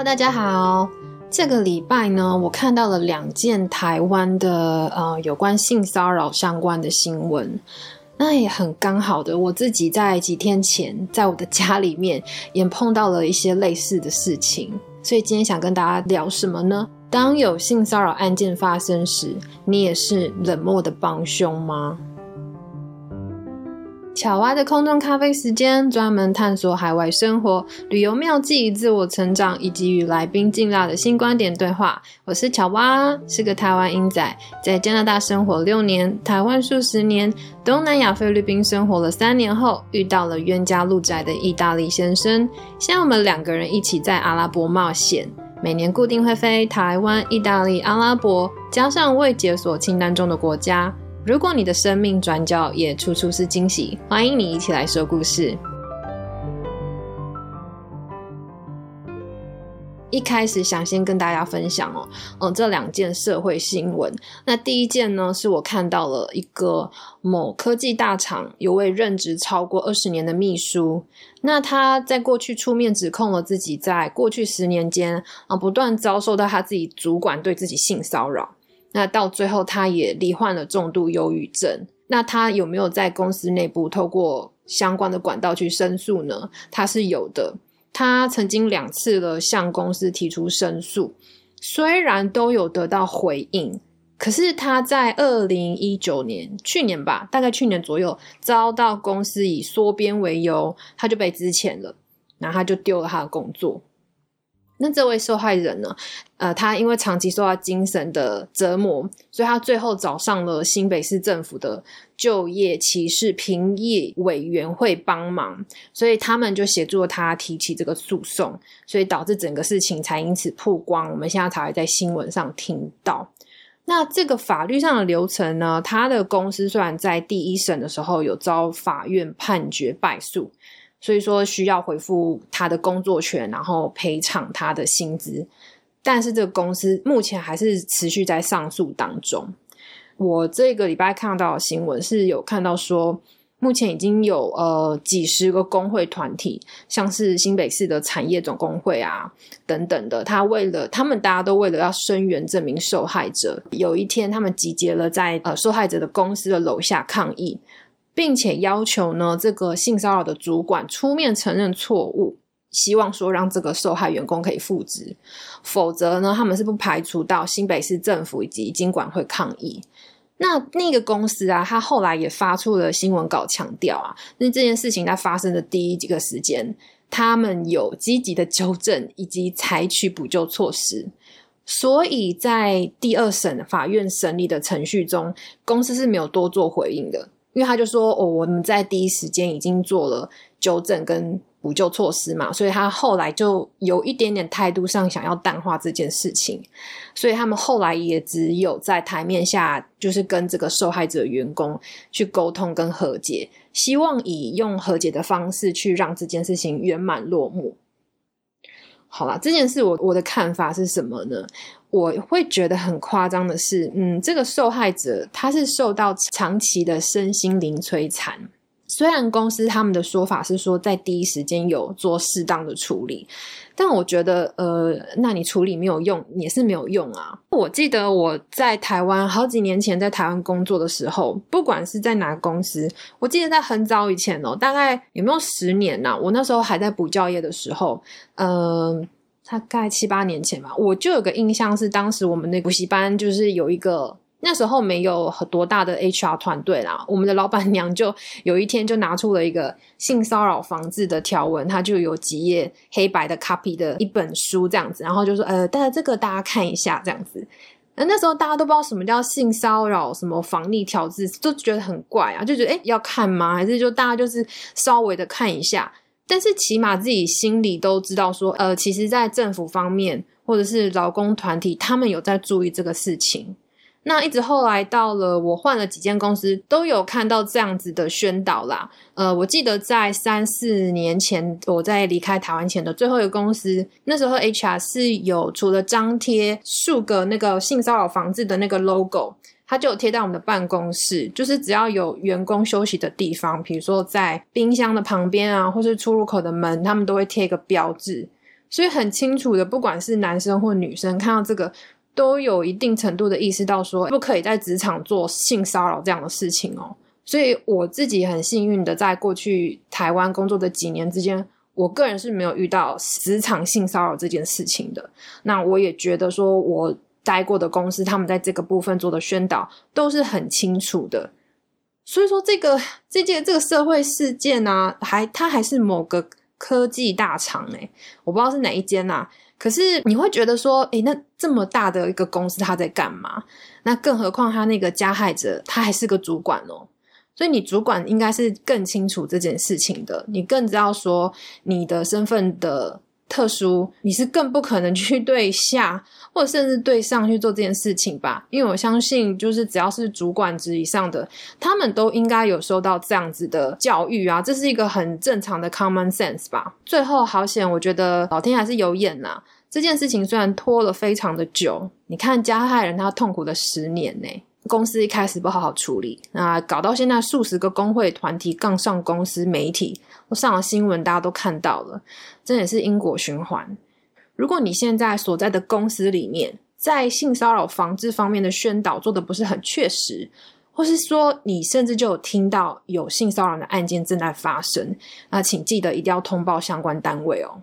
Hello，大家好。这个礼拜呢，我看到了两件台湾的呃有关性骚扰相关的新闻。那也很刚好的，我自己在几天前在我的家里面也碰到了一些类似的事情。所以今天想跟大家聊什么呢？当有性骚扰案件发生时，你也是冷漠的帮凶吗？巧蛙的空中咖啡时间，专门探索海外生活、旅游妙计、自我成长，以及与来宾进辣的新观点对话。我是巧蛙，是个台湾英仔，在加拿大生活六年，台湾数十年，东南亚菲律宾生活了三年后，遇到了冤家路窄的意大利先生。现在我们两个人一起在阿拉伯冒险，每年固定会飞台湾、意大利、阿拉伯，加上未解锁清单中的国家。如果你的生命转角也处处是惊喜，欢迎你一起来说故事。一开始想先跟大家分享哦，嗯，这两件社会新闻。那第一件呢，是我看到了一个某科技大厂有位任职超过二十年的秘书，那他在过去出面指控了自己在过去十年间啊，不断遭受到他自己主管对自己性骚扰。那到最后，他也罹患了重度忧郁症。那他有没有在公司内部透过相关的管道去申诉呢？他是有的。他曾经两次了向公司提出申诉，虽然都有得到回应，可是他在二零一九年，去年吧，大概去年左右，遭到公司以缩编为由，他就被资遣了，然后他就丢了他的工作。那这位受害人呢？呃，他因为长期受到精神的折磨，所以他最后找上了新北市政府的就业歧视评议委员会帮忙，所以他们就协助他提起这个诉讼，所以导致整个事情才因此曝光。我们现在才会在新闻上听到。那这个法律上的流程呢？他的公司虽然在第一审的时候有遭法院判决败诉。所以说需要回复他的工作权，然后赔偿他的薪资，但是这个公司目前还是持续在上诉当中。我这个礼拜看到的新闻是有看到说，目前已经有呃几十个工会团体，像是新北市的产业总工会啊等等的，他为了他们大家都为了要声援这名受害者，有一天他们集结了在呃受害者的公司的楼下抗议。并且要求呢，这个性骚扰的主管出面承认错误，希望说让这个受害员工可以复职，否则呢，他们是不排除到新北市政府以及经管会抗议。那那个公司啊，他后来也发出了新闻稿，强调啊，那这件事情在发生的第一几个时间，他们有积极的纠正以及采取补救措施，所以在第二审法院审理的程序中，公司是没有多做回应的。因为他就说哦，我们在第一时间已经做了纠正跟补救措施嘛，所以他后来就有一点点态度上想要淡化这件事情，所以他们后来也只有在台面下，就是跟这个受害者员工去沟通跟和解，希望以用和解的方式去让这件事情圆满落幕。好啦，这件事我我的看法是什么呢？我会觉得很夸张的是，嗯，这个受害者他是受到长期的身心灵摧残。虽然公司他们的说法是说在第一时间有做适当的处理，但我觉得，呃，那你处理没有用也是没有用啊。我记得我在台湾好几年前在台湾工作的时候，不管是在哪个公司，我记得在很早以前哦，大概有没有十年呐？我那时候还在补教业的时候，嗯。大概七八年前吧，我就有个印象是，当时我们那补习班就是有一个那时候没有很多大的 HR 团队啦，我们的老板娘就有一天就拿出了一个性骚扰防治的条文，它就有几页黑白的 copy 的一本书这样子，然后就说呃，大家这个大家看一下这样子。那那时候大家都不知道什么叫性骚扰，什么防溺条制，就觉得很怪啊，就觉得哎要看吗？还是就大家就是稍微的看一下。但是起码自己心里都知道，说呃，其实，在政府方面或者是劳工团体，他们有在注意这个事情。那一直后来到了我换了几间公司，都有看到这样子的宣导啦。呃，我记得在三四年前，我在离开台湾前的最后一个公司，那时候 HR 是有除了张贴数个那个性骚扰防治的那个 logo。他就有贴在我们的办公室，就是只要有员工休息的地方，比如说在冰箱的旁边啊，或是出入口的门，他们都会贴一个标志，所以很清楚的，不管是男生或女生，看到这个都有一定程度的意识到说，不可以在职场做性骚扰这样的事情哦。所以我自己很幸运的，在过去台湾工作的几年之间，我个人是没有遇到职场性骚扰这件事情的。那我也觉得说，我待过的公司，他们在这个部分做的宣导都是很清楚的。所以说，这个这件这个社会事件呢，还它还是某个科技大厂诶，我不知道是哪一间呐。可是你会觉得说，诶，那这么大的一个公司，他在干嘛？那更何况他那个加害者，他还是个主管哦。所以你主管应该是更清楚这件事情的，你更知道说你的身份的。特殊，你是更不可能去 对下，或者甚至对上去做这件事情吧？因为我相信，就是只要是主管职以上的，他们都应该有受到这样子的教育啊，这是一个很正常的 common sense 吧。最后好险，我觉得老天还是有眼呐。这件事情虽然拖了非常的久，你看加害人他痛苦的十年呢。公司一开始不好好处理，那搞到现在数十个工会团体杠上公司媒体，我上了新闻，大家都看到了，这也是因果循环。如果你现在所在的公司里面，在性骚扰防治方面的宣导做的不是很确实，或是说你甚至就有听到有性骚扰的案件正在发生，那请记得一定要通报相关单位哦。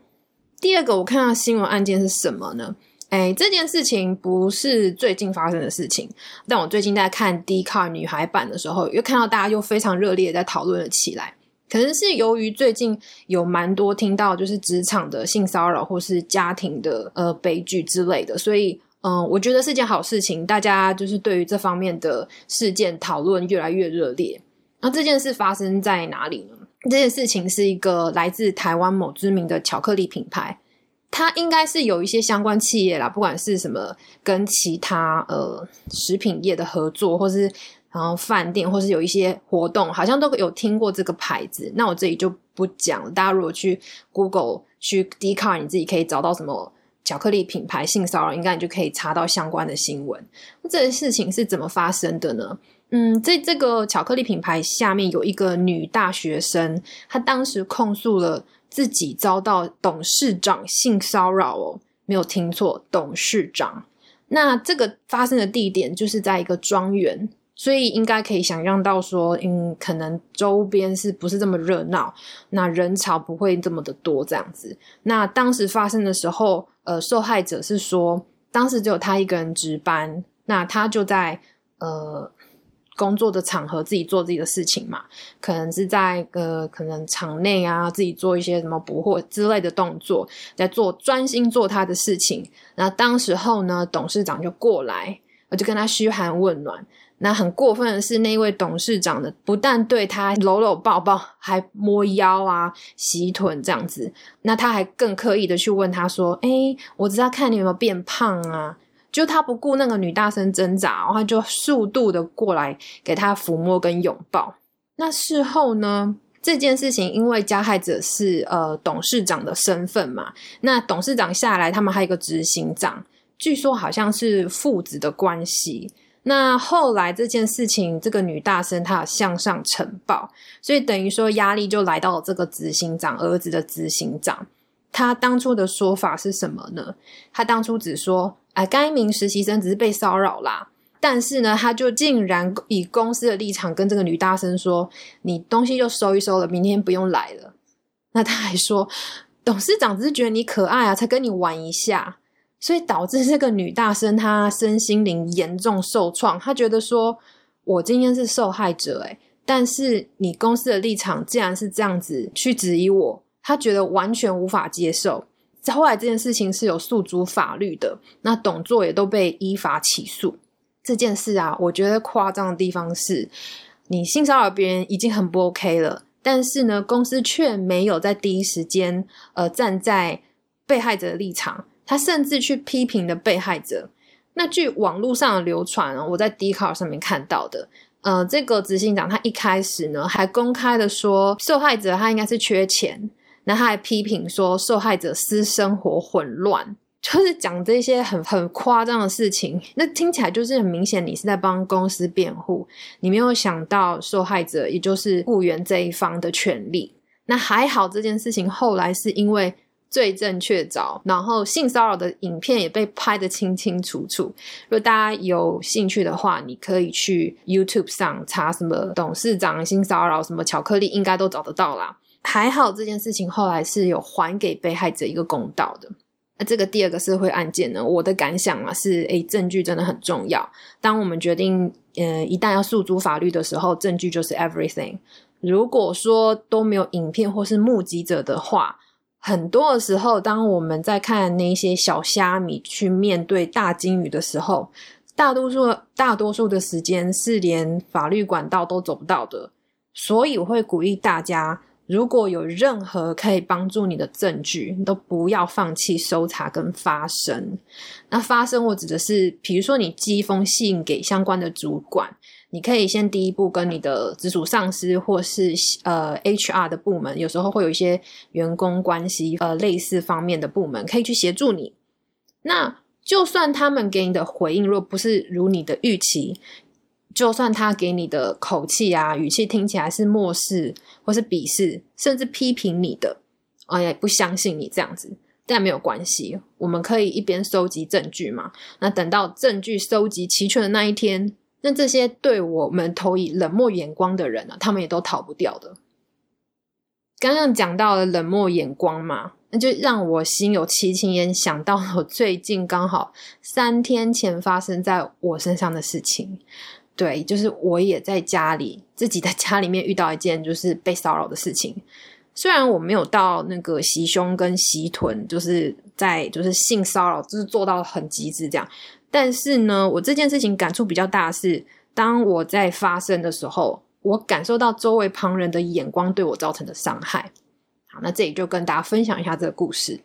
第二个，我看到新闻案件是什么呢？哎，这件事情不是最近发生的事情，但我最近在看 D Car 女孩版的时候，又看到大家又非常热烈在讨论了起来。可能是由于最近有蛮多听到就是职场的性骚扰或是家庭的呃悲剧之类的，所以嗯，我觉得是件好事情。大家就是对于这方面的事件讨论越来越热烈。那这件事发生在哪里呢？这件事情是一个来自台湾某知名的巧克力品牌。它应该是有一些相关企业啦，不管是什么跟其他呃食品业的合作，或是然后饭店，或是有一些活动，好像都有听过这个牌子。那我这里就不讲，大家如果去 Google 去 d c a r 你自己可以找到什么巧克力品牌性骚扰，应该你就可以查到相关的新闻。这件事情是怎么发生的呢？嗯，这这个巧克力品牌下面有一个女大学生，她当时控诉了。自己遭到董事长性骚扰哦，没有听错，董事长。那这个发生的地点就是在一个庄园，所以应该可以想象到说，嗯，可能周边是不是这么热闹，那人潮不会这么的多这样子。那当时发生的时候，呃，受害者是说，当时只有他一个人值班，那他就在呃。工作的场合自己做自己的事情嘛，可能是在呃，可能场内啊，自己做一些什么捕获之类的动作，在做专心做他的事情。那当时候呢，董事长就过来，我就跟他嘘寒问暖。那很过分的是，那位董事长的，不但对他搂搂抱抱，还摸腰啊、洗臀这样子。那他还更刻意的去问他说：“哎，我知道看你有没有变胖啊。”就他不顾那个女大生挣扎，然后就速度的过来给他抚摸跟拥抱。那事后呢，这件事情因为加害者是呃董事长的身份嘛，那董事长下来，他们还有一个执行长，据说好像是父子的关系。那后来这件事情，这个女大生她向上呈报，所以等于说压力就来到了这个执行长儿子的执行长。他当初的说法是什么呢？他当初只说。哎，该名实习生只是被骚扰啦，但是呢，他就竟然以公司的立场跟这个女大生说：“你东西就收一收了，明天不用来了。”那他还说：“董事长只是觉得你可爱啊，才跟你玩一下。”所以导致这个女大生她身心灵严重受创，她觉得说：“我今天是受害者，诶但是你公司的立场竟然是这样子去质疑我，她觉得完全无法接受。”后来这件事情是有诉诸法律的，那董座也都被依法起诉。这件事啊，我觉得夸张的地方是，你性骚扰别人已经很不 OK 了，但是呢，公司却没有在第一时间呃站在被害者的立场，他甚至去批评了被害者。那据网络上的流传，我在 d 卡上面看到的，呃，这个执行长他一开始呢还公开的说，受害者他应该是缺钱。那他还批评说受害者私生活混乱，就是讲这些很很夸张的事情。那听起来就是很明显，你是在帮公司辩护，你没有想到受害者也就是雇员这一方的权利。那还好，这件事情后来是因为罪证确凿，然后性骚扰的影片也被拍得清清楚楚。如果大家有兴趣的话，你可以去 YouTube 上查什么董事长性骚扰，什么巧克力，应该都找得到啦。还好这件事情后来是有还给被害者一个公道的。那这个第二个社会案件呢，我的感想啊是，诶，证据真的很重要。当我们决定，呃，一旦要诉诸法律的时候，证据就是 everything。如果说都没有影片或是目击者的话，很多的时候，当我们在看那些小虾米去面对大金鱼的时候，大多数大多数的时间是连法律管道都走不到的。所以我会鼓励大家，如果有任何可以帮助你的证据，都不要放弃搜查跟发声。那发声，我指的是，比如说你寄一封信给相关的主管。你可以先第一步跟你的直属上司或是呃 HR 的部门，有时候会有一些员工关系呃类似方面的部门可以去协助你。那就算他们给你的回应若不是如你的预期，就算他给你的口气啊语气听起来是漠视或是鄙视，甚至批评你的，哎呀不相信你这样子，但没有关系，我们可以一边收集证据嘛。那等到证据收集齐全的那一天。那这些对我们投以冷漠眼光的人呢，他们也都逃不掉的。刚刚讲到了冷漠眼光嘛，那就让我心有戚戚焉，想到我最近刚好三天前发生在我身上的事情。对，就是我也在家里自己的家里面遇到一件就是被骚扰的事情。虽然我没有到那个袭胸跟袭臀，就是在就是性骚扰，就是做到很极致这样。但是呢，我这件事情感触比较大是，当我在发生的时候，我感受到周围旁人的眼光对我造成的伤害。好，那这里就跟大家分享一下这个故事。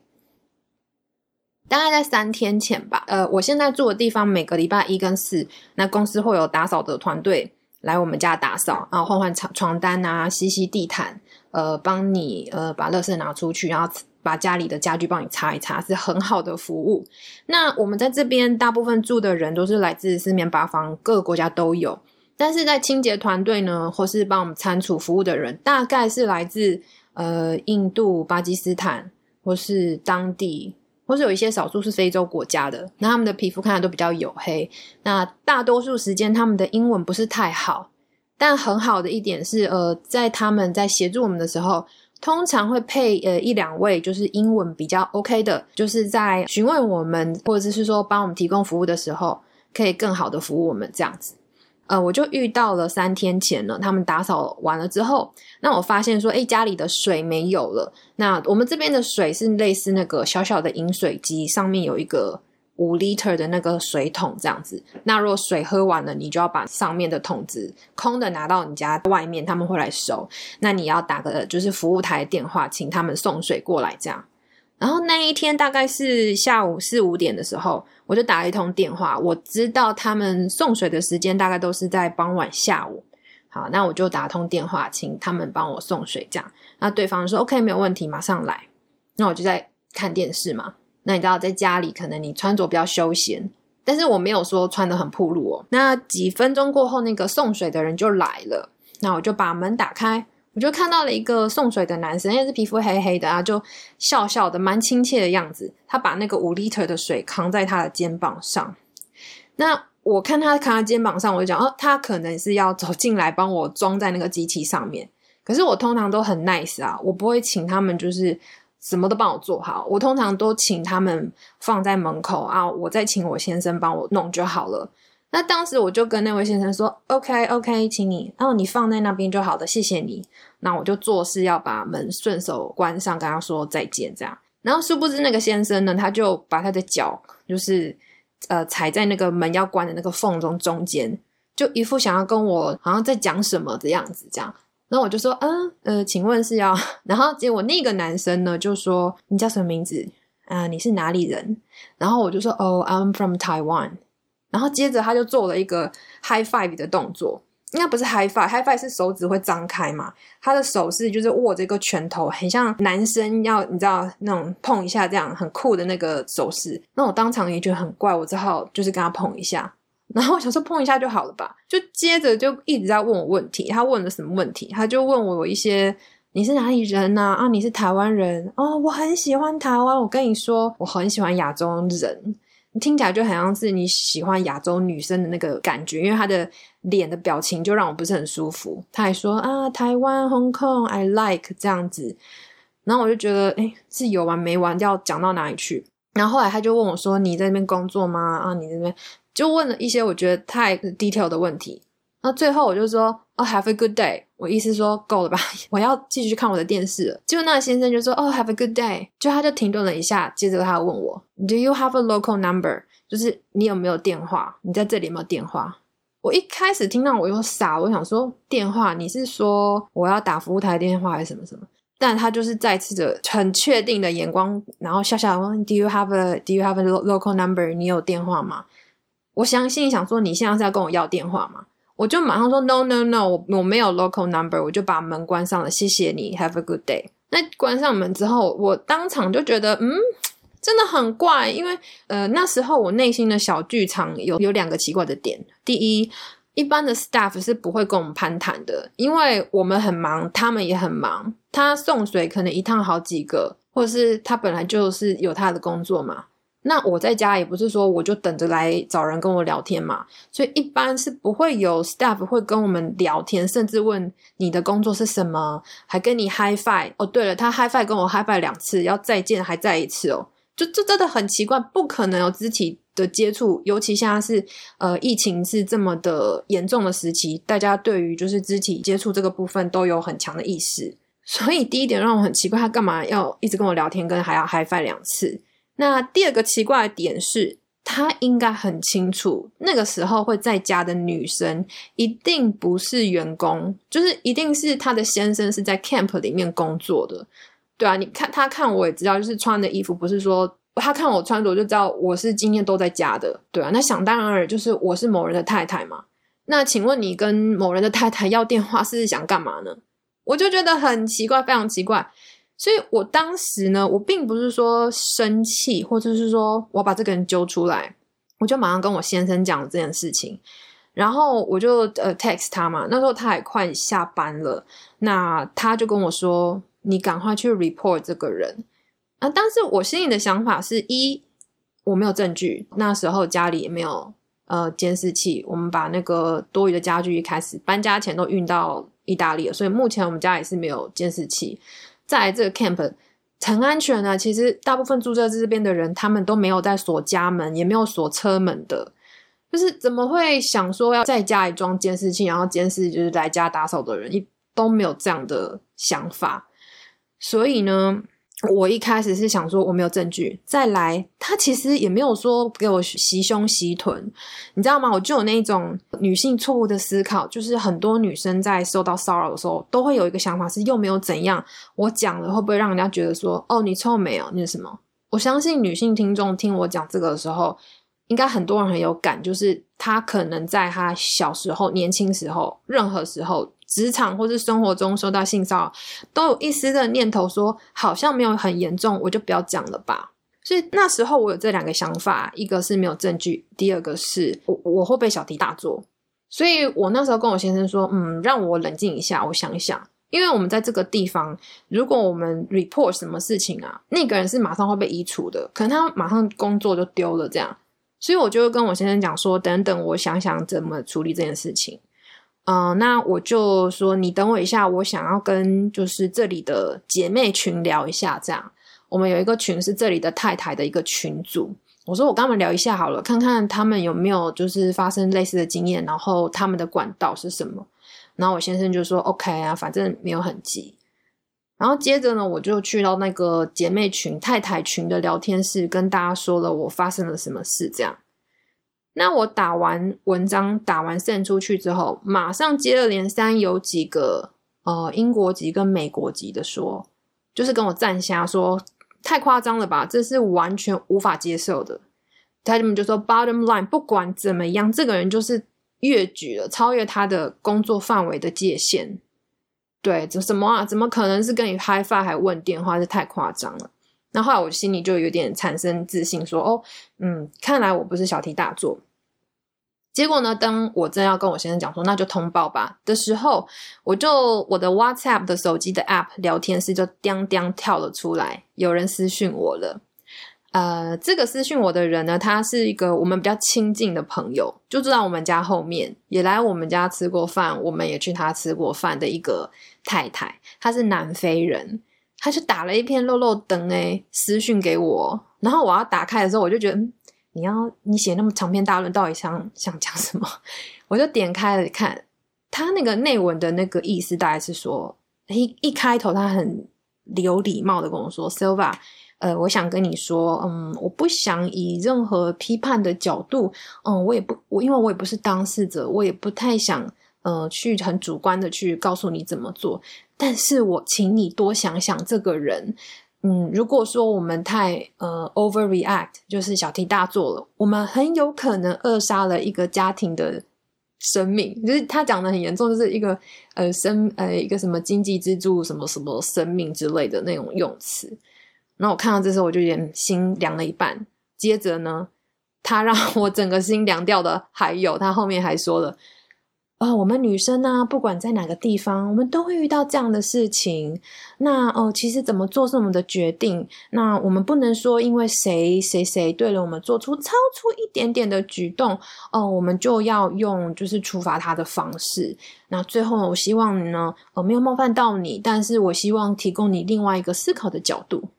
大概在三天前吧，呃，我现在住的地方每个礼拜一跟四，那公司会有打扫的团队来我们家打扫，然后换换床床单啊，吸吸地毯，呃，帮你呃把垃圾拿出去，然后。把家里的家具帮你擦一擦，是很好的服务。那我们在这边大部分住的人都是来自四面八方，各个国家都有。但是在清洁团队呢，或是帮我们餐厨服务的人，大概是来自呃印度、巴基斯坦，或是当地，或是有一些少数是非洲国家的。那他们的皮肤看起来都比较黝黑。那大多数时间他们的英文不是太好，但很好的一点是，呃，在他们在协助我们的时候。通常会配呃一两位，就是英文比较 OK 的，就是在询问我们或者是说帮我们提供服务的时候，可以更好的服务我们这样子。呃，我就遇到了三天前呢，他们打扫完了之后，那我发现说，哎，家里的水没有了。那我们这边的水是类似那个小小的饮水机，上面有一个。五 liter 的那个水桶这样子，那如果水喝完了，你就要把上面的桶子空的拿到你家外面，他们会来收。那你要打个就是服务台电话，请他们送水过来这样。然后那一天大概是下午四五点的时候，我就打了一通电话，我知道他们送水的时间大概都是在傍晚下午。好，那我就打通电话，请他们帮我送水这样。那对方说 OK 没有问题，马上来。那我就在看电视嘛。那你知道，在家里可能你穿着比较休闲，但是我没有说穿的很暴露哦。那几分钟过后，那个送水的人就来了，那我就把门打开，我就看到了一个送水的男生，也是皮肤黑黑的啊，就笑笑的，蛮亲切的样子。他把那个五 liter 的水扛在他的肩膀上，那我看他扛在肩膀上，我就讲哦，他可能是要走进来帮我装在那个机器上面。可是我通常都很 nice 啊，我不会请他们就是。什么都帮我做好，我通常都请他们放在门口啊，我再请我先生帮我弄就好了。那当时我就跟那位先生说：“OK OK，请你，然后你放在那边就好了，谢谢你。”那我就做事要把门顺手关上，跟他说再见这样。然后殊不知那个先生呢，他就把他的脚就是呃踩在那个门要关的那个缝中中间，就一副想要跟我好像在讲什么的样子这样。然后我就说，嗯，呃，请问是要？然后结果那个男生呢就说，你叫什么名字？啊，你是哪里人？然后我就说，哦，I'm from Taiwan。然后接着他就做了一个 high five 的动作，应该不是 high five，high five 是手指会张开嘛？他的手势就是握着一个拳头，很像男生要你知道那种碰一下这样很酷的那个手势。那我当场也觉得很怪，我只好就是跟他碰一下。然后我想说碰一下就好了吧，就接着就一直在问我问题。他问了什么问题？他就问我一些你是哪里人呐？啊，你是台湾人哦，我很喜欢台湾。我跟你说，我很喜欢亚洲人，听起来就很像是你喜欢亚洲女生的那个感觉，因为他的脸的表情就让我不是很舒服。他还说啊，台湾 Hong Kong，I like 这样子，然后我就觉得，哎，是有完没完，要讲到哪里去？然后后来他就问我说：“你在那边工作吗？”啊，你在那边就问了一些我觉得太 detail 的问题。那最后我就说：“哦，Have a good day。”我意思说够了吧，我要继续看我的电视了。结果那先生就说：“哦，Have a good day。”就他就停顿了一下，接着他问我：“Do you have a local number？” 就是你有没有电话？你在这里有没有电话？我一开始听到我又傻，我想说电话，你是说我要打服务台电话还是什么什么？但他就是再次的很确定的眼光，然后笑笑问：“Do you have a Do you have a local number？你有电话吗？”我相信想说你现在是要跟我要电话吗？我就马上说：“No No No，我我没有 local number。”我就把门关上了。谢谢你，Have a good day。那关上门之后，我当场就觉得，嗯，真的很怪，因为呃那时候我内心的小剧场有有两个奇怪的点。第一。一般的 staff 是不会跟我们攀谈的，因为我们很忙，他们也很忙。他送水可能一趟好几个，或者是他本来就是有他的工作嘛。那我在家也不是说我就等着来找人跟我聊天嘛，所以一般是不会有 staff 会跟我们聊天，甚至问你的工作是什么，还跟你 hi five。哦，对了，他 hi five，跟我 hi five 两次，要再见还再一次哦，就这真的很奇怪，不可能有肢体。的接触，尤其现在是呃疫情是这么的严重的时期，大家对于就是肢体接触这个部分都有很强的意识。所以第一点让我很奇怪，他干嘛要一直跟我聊天，跟还要 hi five 两次？那第二个奇怪的点是，他应该很清楚，那个时候会在家的女生一定不是员工，就是一定是他的先生是在 camp 里面工作的。对啊，你看他看我也知道，就是穿的衣服不是说。他看我穿着就知道我是今天都在家的，对啊。那想当然就是我是某人的太太嘛。那请问你跟某人的太太要电话是想干嘛呢？我就觉得很奇怪，非常奇怪。所以我当时呢，我并不是说生气，或者是说我把这个人揪出来，我就马上跟我先生讲这件事情，然后我就呃 text 他嘛。那时候他也快下班了，那他就跟我说：“你赶快去 report 这个人。”啊！但是我心里的想法是一，我没有证据。那时候家里也没有呃监视器，我们把那个多余的家具一开始搬家前都运到意大利了，所以目前我们家也是没有监视器。在这个 camp 很安全啊，其实大部分住在这边的人，他们都没有在锁家门，也没有锁车门的。就是怎么会想说要在家里装监视器，然后监视就是来家打扫的人，一都没有这样的想法。所以呢？我一开始是想说我没有证据，再来他其实也没有说给我袭胸袭臀，你知道吗？我就有那种女性错误的思考，就是很多女生在受到骚扰的时候，都会有一个想法是又没有怎样，我讲了会不会让人家觉得说哦你臭美哦那什么？我相信女性听众听我讲这个的时候，应该很多人很有感，就是她可能在她小时候、年轻时候，任何时候。职场或是生活中受到性骚扰，都有一丝的念头说，好像没有很严重，我就不要讲了吧。所以那时候我有这两个想法，一个是没有证据，第二个是我我会被小题大做。所以我那时候跟我先生说，嗯，让我冷静一下，我想一想，因为我们在这个地方，如果我们 report 什么事情啊，那个人是马上会被移除的，可能他马上工作就丢了这样。所以我就跟我先生讲说，等等，我想想怎么处理这件事情。嗯，那我就说你等我一下，我想要跟就是这里的姐妹群聊一下，这样我们有一个群是这里的太太的一个群组。我说我跟他们聊一下好了，看看他们有没有就是发生类似的经验，然后他们的管道是什么。然后我先生就说 OK 啊，反正没有很急。然后接着呢，我就去到那个姐妹群太太群的聊天室，跟大家说了我发生了什么事，这样。那我打完文章，打完 send 出去之后，马上接二连三有几个呃英国籍跟美国籍的说，就是跟我赞下说太夸张了吧，这是完全无法接受的。他们就说 bottom line，不管怎么样，这个人就是越举了，超越他的工作范围的界限。对，怎么什么啊？怎么可能是跟你 hi five 还问电话？是太夸张了。那后来我心里就有点产生自信，说：“哦，嗯，看来我不是小题大做。”结果呢，当我真要跟我先生讲说那就通报吧的时候，我就我的 WhatsApp 的手机的 App 聊天室就叮叮跳了出来，有人私讯我了。呃，这个私讯我的人呢，他是一个我们比较亲近的朋友，就住在我们家后面，也来我们家吃过饭，我们也去他吃过饭的一个太太，她是南非人，他就打了一篇漏漏灯诶私讯给我，然后我要打开的时候，我就觉得，你要你写那么长篇大论，到底想想讲什么？我就点开了看，他那个内文的那个意思大概是说，一一开头他很有礼貌的跟我说，Silva。呃，我想跟你说，嗯，我不想以任何批判的角度，嗯，我也不，我因为我也不是当事者，我也不太想，呃，去很主观的去告诉你怎么做。但是我请你多想想这个人，嗯，如果说我们太呃 overreact，就是小题大做了，我们很有可能扼杀了一个家庭的生命。就是他讲的很严重，就是一个呃生呃一个什么经济支柱，什么什么生命之类的那种用词。然后我看到这时候，我就有点心凉了一半。接着呢，他让我整个心凉掉的，还有他后面还说了：“啊，我们女生呢，不管在哪个地方，我们都会遇到这样的事情。那哦，其实怎么做是我们的决定。那我们不能说因为谁谁谁对了我们做出超出一点点的举动，哦，我们就要用就是处罚他的方式。那最后，我希望呢，呃，没有冒犯到你，但是我希望提供你另外一个思考的角度。”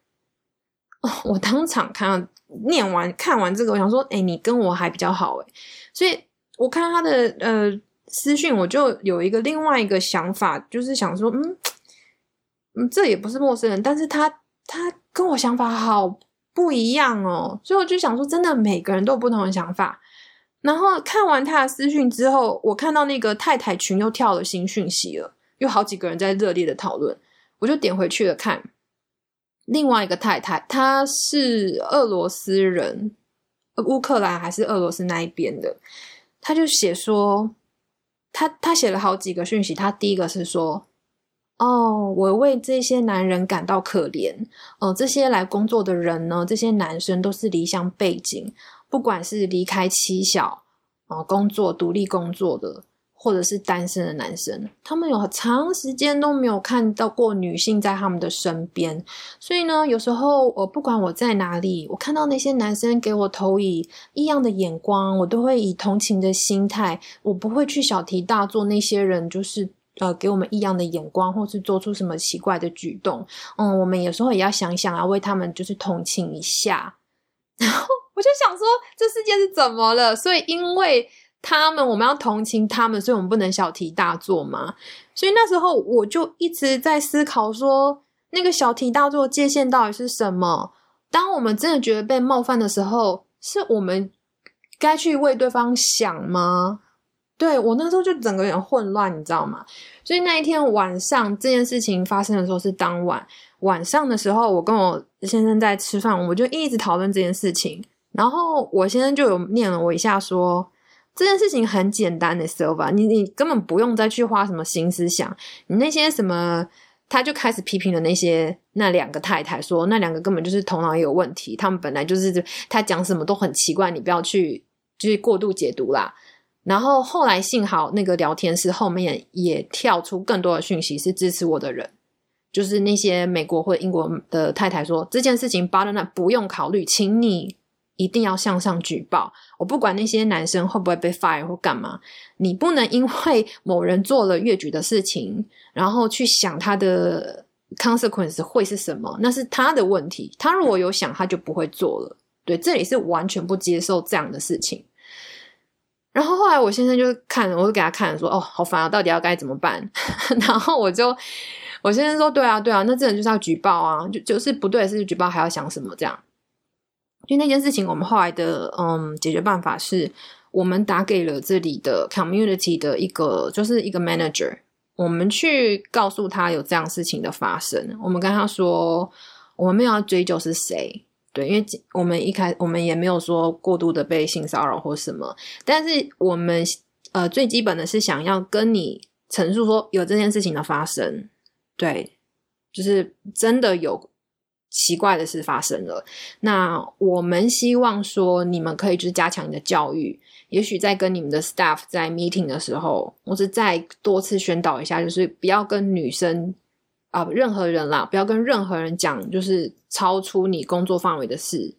我当场看念完看完这个，我想说，哎，你跟我还比较好哎，所以我看他的呃私讯，我就有一个另外一个想法，就是想说，嗯嗯，这也不是陌生人，但是他他跟我想法好不一样哦，所以我就想说，真的每个人都有不同的想法。然后看完他的私讯之后，我看到那个太太群又跳了新讯息了，有好几个人在热烈的讨论，我就点回去了看。另外一个太太，她是俄罗斯人，乌克兰还是俄罗斯那一边的，他就写说，他他写了好几个讯息，他第一个是说，哦，我为这些男人感到可怜，哦，这些来工作的人呢，这些男生都是离乡背景，不管是离开妻小，哦，工作独立工作的。或者是单身的男生，他们有很长时间都没有看到过女性在他们的身边，所以呢，有时候我不管我在哪里，我看到那些男生给我投以异样的眼光，我都会以同情的心态，我不会去小题大做。那些人就是呃给我们异样的眼光，或是做出什么奇怪的举动，嗯，我们有时候也要想想啊，为他们就是同情一下。然后我就想说，这世界是怎么了？所以因为。他们，我们要同情他们，所以我们不能小题大做嘛。所以那时候我就一直在思考，说那个小题大做界限到底是什么？当我们真的觉得被冒犯的时候，是我们该去为对方想吗？对我那时候就整个有点混乱，你知道吗？所以那一天晚上这件事情发生的时候是当晚晚上的时候，我跟我先生在吃饭，我就一直讨论这件事情，然后我先生就有念了我一下说。这件事情很简单的，so 吧，你你根本不用再去花什么心思想，你那些什么，他就开始批评了那些那两个太太，说那两个根本就是头脑有问题，他们本来就是他讲什么都很奇怪，你不要去就是过度解读啦。然后后来幸好那个聊天室后面也跳出更多的讯息，是支持我的人，就是那些美国或英国的太太说这件事情巴 o 那不用考虑，请你。一定要向上举报！我不管那些男生会不会被 fire 或干嘛，你不能因为某人做了越矩的事情，然后去想他的 consequence 会是什么，那是他的问题。他如果有想，他就不会做了。对，这里是完全不接受这样的事情。然后后来我先生就看，我就给他看，说：“哦，好烦啊，到底要该怎么办？” 然后我就我先生说：“对啊，对啊，那这人就是要举报啊，就就是不对，是举报还要想什么这样。”就那件事情，我们后来的嗯解决办法是，我们打给了这里的 community 的一个，就是一个 manager，我们去告诉他有这样事情的发生。我们跟他说，我们没有要追究是谁，对，因为我们一开我们也没有说过度的被性骚扰或什么，但是我们呃最基本的是想要跟你陈述说有这件事情的发生，对，就是真的有。奇怪的事发生了。那我们希望说，你们可以就是加强你的教育，也许在跟你们的 staff 在 meeting 的时候，或是再多次宣导一下，就是不要跟女生啊，任何人啦，不要跟任何人讲，就是超出你工作范围的事。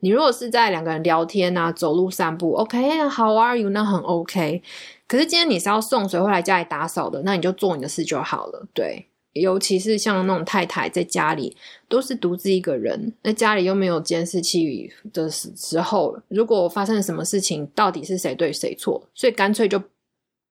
你如果是在两个人聊天啊，走路散步，OK，How are you？那很 OK。可是今天你是要送水或来家里打扫的，那你就做你的事就好了。对，尤其是像那种太太在家里都是独自一个人，那家里又没有监视器的时时候，如果发生什么事情，到底是谁对谁错？所以干脆就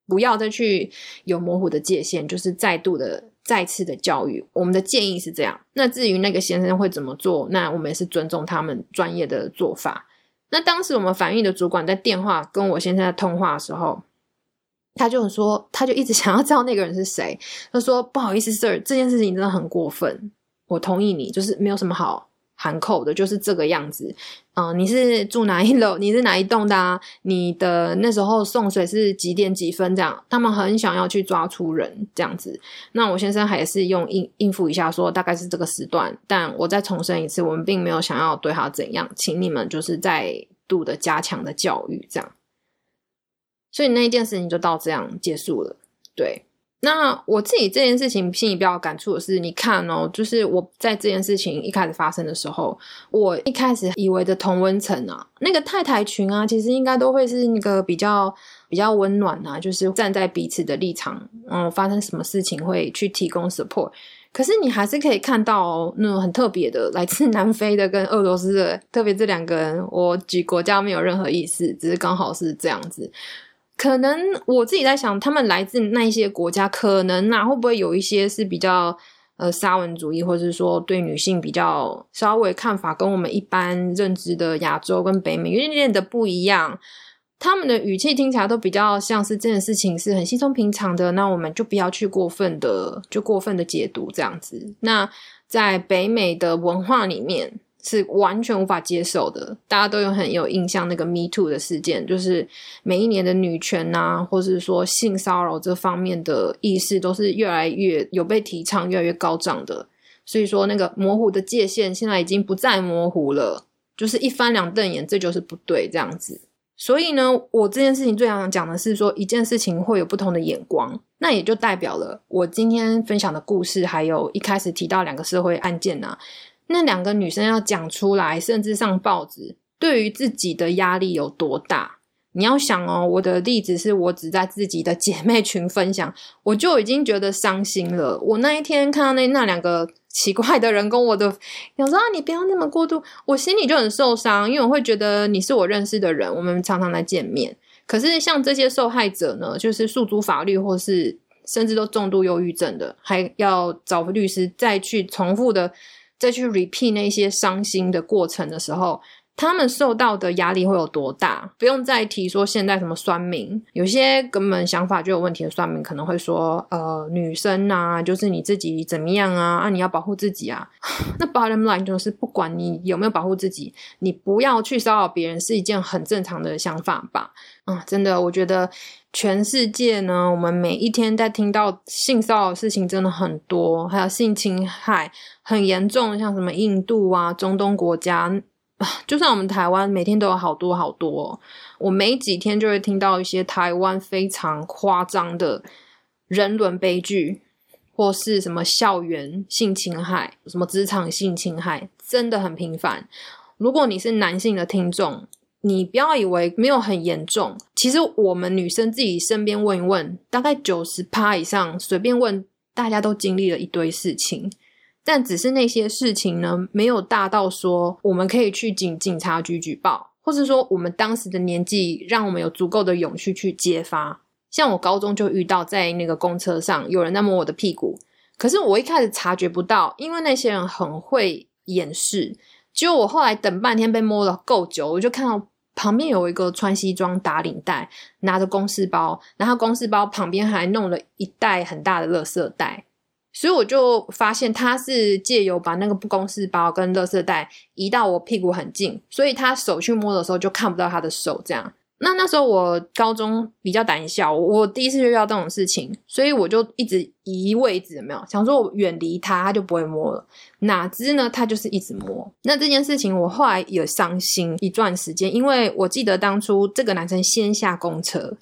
不要再去有模糊的界限，就是再度的。再次的教育，我们的建议是这样。那至于那个先生会怎么做，那我们也是尊重他们专业的做法。那当时我们反映的主管在电话跟我先生在通话的时候，他就说，他就一直 想要知道那个人是谁。他说：“不好意思，Sir，这件事情真的很过分。我同意你，就是没有什么好。”含扣的就是这个样子，嗯，你是住哪一楼？你是哪一栋的？啊？你的那时候送水是几点几分？这样，他们很想要去抓出人这样子。那我先生还是用应应付一下，说大概是这个时段。但我再重申一次，我们并没有想要对他怎样，请你们就是再度的加强的教育，这样。所以那一件事情就到这样结束了，对。那我自己这件事情心里比较感触的是，你看哦，就是我在这件事情一开始发生的时候，我一开始以为的同温层啊，那个太太群啊，其实应该都会是那个比较比较温暖啊，就是站在彼此的立场，嗯，发生什么事情会去提供 support。可是你还是可以看到那种很特别的，来自南非的跟俄罗斯的，特别这两个人，我举国家没有任何意思，只是刚好是这样子。可能我自己在想，他们来自那一些国家，可能啊，会不会有一些是比较呃沙文主义，或者是说对女性比较稍微看法跟我们一般认知的亚洲跟北美有点点的不一样。他们的语气听起来都比较像是这件事情是很稀松平常的，那我们就不要去过分的就过分的解读这样子。那在北美的文化里面。是完全无法接受的。大家都有很有印象那个 Me Too 的事件，就是每一年的女权呐，或是说性骚扰这方面的意识，都是越来越有被提倡、越来越高涨的。所以说，那个模糊的界限现在已经不再模糊了，就是一翻两瞪眼，这就是不对这样子。所以呢，我这件事情最想讲的是说，一件事情会有不同的眼光，那也就代表了我今天分享的故事，还有一开始提到两个社会案件呐。那两个女生要讲出来，甚至上报纸，对于自己的压力有多大？你要想哦，我的例子是我只在自己的姐妹群分享，我就已经觉得伤心了。我那一天看到那那两个奇怪的人跟我的想说啊，你不要那么过度，我心里就很受伤，因为我会觉得你是我认识的人，我们常常来见面。可是像这些受害者呢，就是诉诸法律，或是甚至都重度忧郁症的，还要找律师再去重复的。再去 repeat 那些伤心的过程的时候，他们受到的压力会有多大？不用再提说现在什么酸民，有些根本想法就有问题的酸民可能会说：“呃，女生啊，就是你自己怎么样啊？啊，你要保护自己啊。”那 bottom line 就是，不管你有没有保护自己，你不要去骚扰别人是一件很正常的想法吧？啊，真的，我觉得。全世界呢，我们每一天在听到性骚扰事情真的很多，还有性侵害很严重，像什么印度啊、中东国家，就算我们台湾每天都有好多好多。我每几天就会听到一些台湾非常夸张的人伦悲剧，或是什么校园性侵害、什么职场性侵害，真的很频繁。如果你是男性的听众，你不要以为没有很严重，其实我们女生自己身边问一问，大概九十趴以上，随便问，大家都经历了一堆事情，但只是那些事情呢，没有大到说我们可以去警警察局举报，或者说我们当时的年纪让我们有足够的勇气去揭发。像我高中就遇到，在那个公车上有人在摸我的屁股，可是我一开始察觉不到，因为那些人很会掩饰。结果我后来等半天被摸了够久，我就看到。旁边有一个穿西装打领带，拿着公事包，然后公事包旁边还弄了一袋很大的垃圾袋，所以我就发现他是借由把那个不公事包跟垃圾袋移到我屁股很近，所以他手去摸的时候就看不到他的手这样。那那时候我高中比较胆小，我第一次遇到这种事情，所以我就一直移位置，有没有想说我远离他，他就不会摸了。哪知呢，他就是一直摸。那这件事情我后来有伤心一段时间，因为我记得当初这个男生先下公车，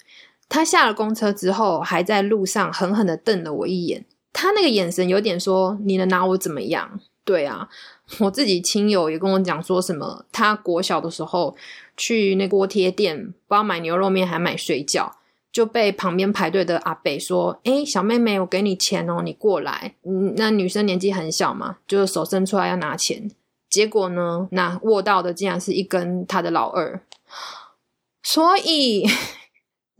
他下了公车之后，还在路上狠狠的瞪了我一眼，他那个眼神有点说：“你能拿我怎么样？”对啊。我自己亲友也跟我讲说什么，他国小的时候去那锅贴店，不知道买牛肉面还买水饺，就被旁边排队的阿北说：“哎，小妹妹，我给你钱哦，你过来。”嗯，那女生年纪很小嘛，就是手伸出来要拿钱，结果呢，那握到的竟然是一根他的老二，所以。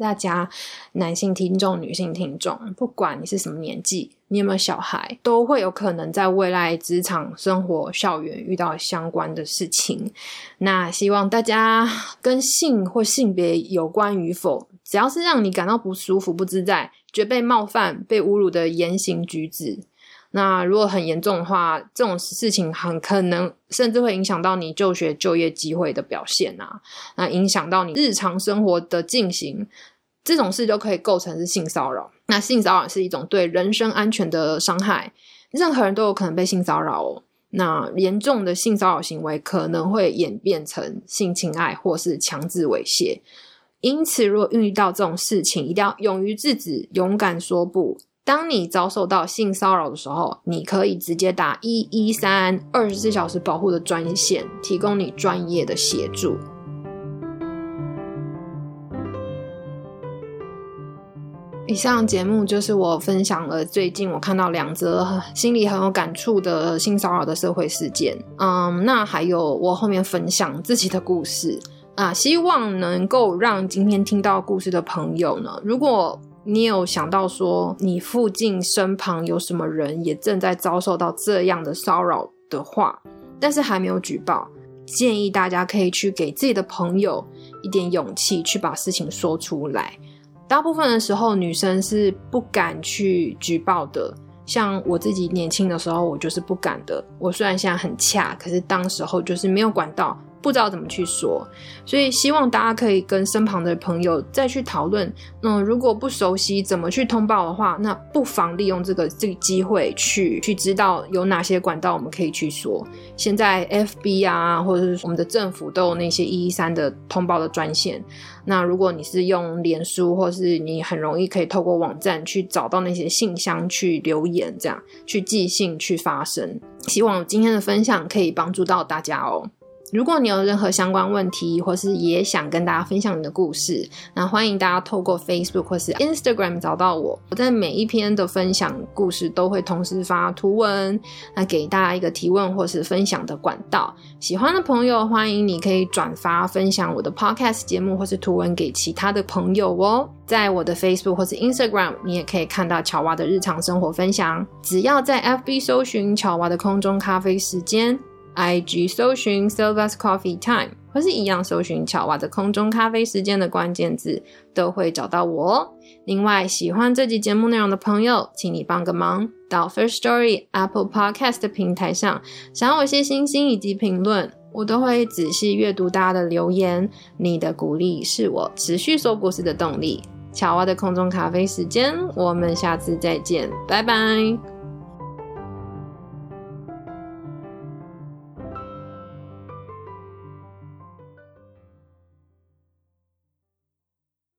大家，男性听众、女性听众，不管你是什么年纪，你有没有小孩，都会有可能在未来职场、生活、校园遇到相关的事情。那希望大家跟性或性别有关与否，只要是让你感到不舒服、不自在、觉被冒犯、被侮辱的言行举止，那如果很严重的话，这种事情很可能甚至会影响到你就学、就业机会的表现啊，那影响到你日常生活的进行。这种事就可以构成是性骚扰。那性骚扰是一种对人身安全的伤害，任何人都有可能被性骚扰哦。那严重的性骚扰行为可能会演变成性侵害或是强制猥亵。因此，如果遇到这种事情，一定要勇于制止，勇敢说不。当你遭受到性骚扰的时候，你可以直接打一一三二十四小时保护的专线，提供你专业的协助。以上节目就是我分享了最近我看到两则心里很有感触的性骚扰的社会事件。嗯，那还有我后面分享自己的故事啊，希望能够让今天听到故事的朋友呢，如果你有想到说你附近身旁有什么人也正在遭受到这样的骚扰的话，但是还没有举报，建议大家可以去给自己的朋友一点勇气，去把事情说出来。大部分的时候，女生是不敢去举报的。像我自己年轻的时候，我就是不敢的。我虽然现在很恰，可是当时候就是没有管到。不知道怎么去说，所以希望大家可以跟身旁的朋友再去讨论。嗯，如果不熟悉怎么去通报的话，那不妨利用这个这个机会去去知道有哪些管道我们可以去说。现在 FB 啊，或者是我们的政府都有那些一一三的通报的专线。那如果你是用脸书，或是你很容易可以透过网站去找到那些信箱去留言，这样去寄信去发声。希望今天的分享可以帮助到大家哦。如果你有任何相关问题，或是也想跟大家分享你的故事，那欢迎大家透过 Facebook 或是 Instagram 找到我。我在每一篇的分享故事都会同时发图文，那给大家一个提问或是分享的管道。喜欢的朋友，欢迎你可以转发分享我的 Podcast 节目或是图文给其他的朋友哦。在我的 Facebook 或是 Instagram，你也可以看到乔娃的日常生活分享。只要在 FB 搜寻乔娃的空中咖啡时间。IG 搜寻 Silva's Coffee Time，或是一样搜寻巧娃的空中咖啡时间的关键字，都会找到我。另外，喜欢这集节目内容的朋友，请你帮个忙，到 First Story Apple Podcast 平台上，想我些星星以及评论，我都会仔细阅读大家的留言。你的鼓励是我持续说故事的动力。巧娃的空中咖啡时间，我们下次再见，拜拜。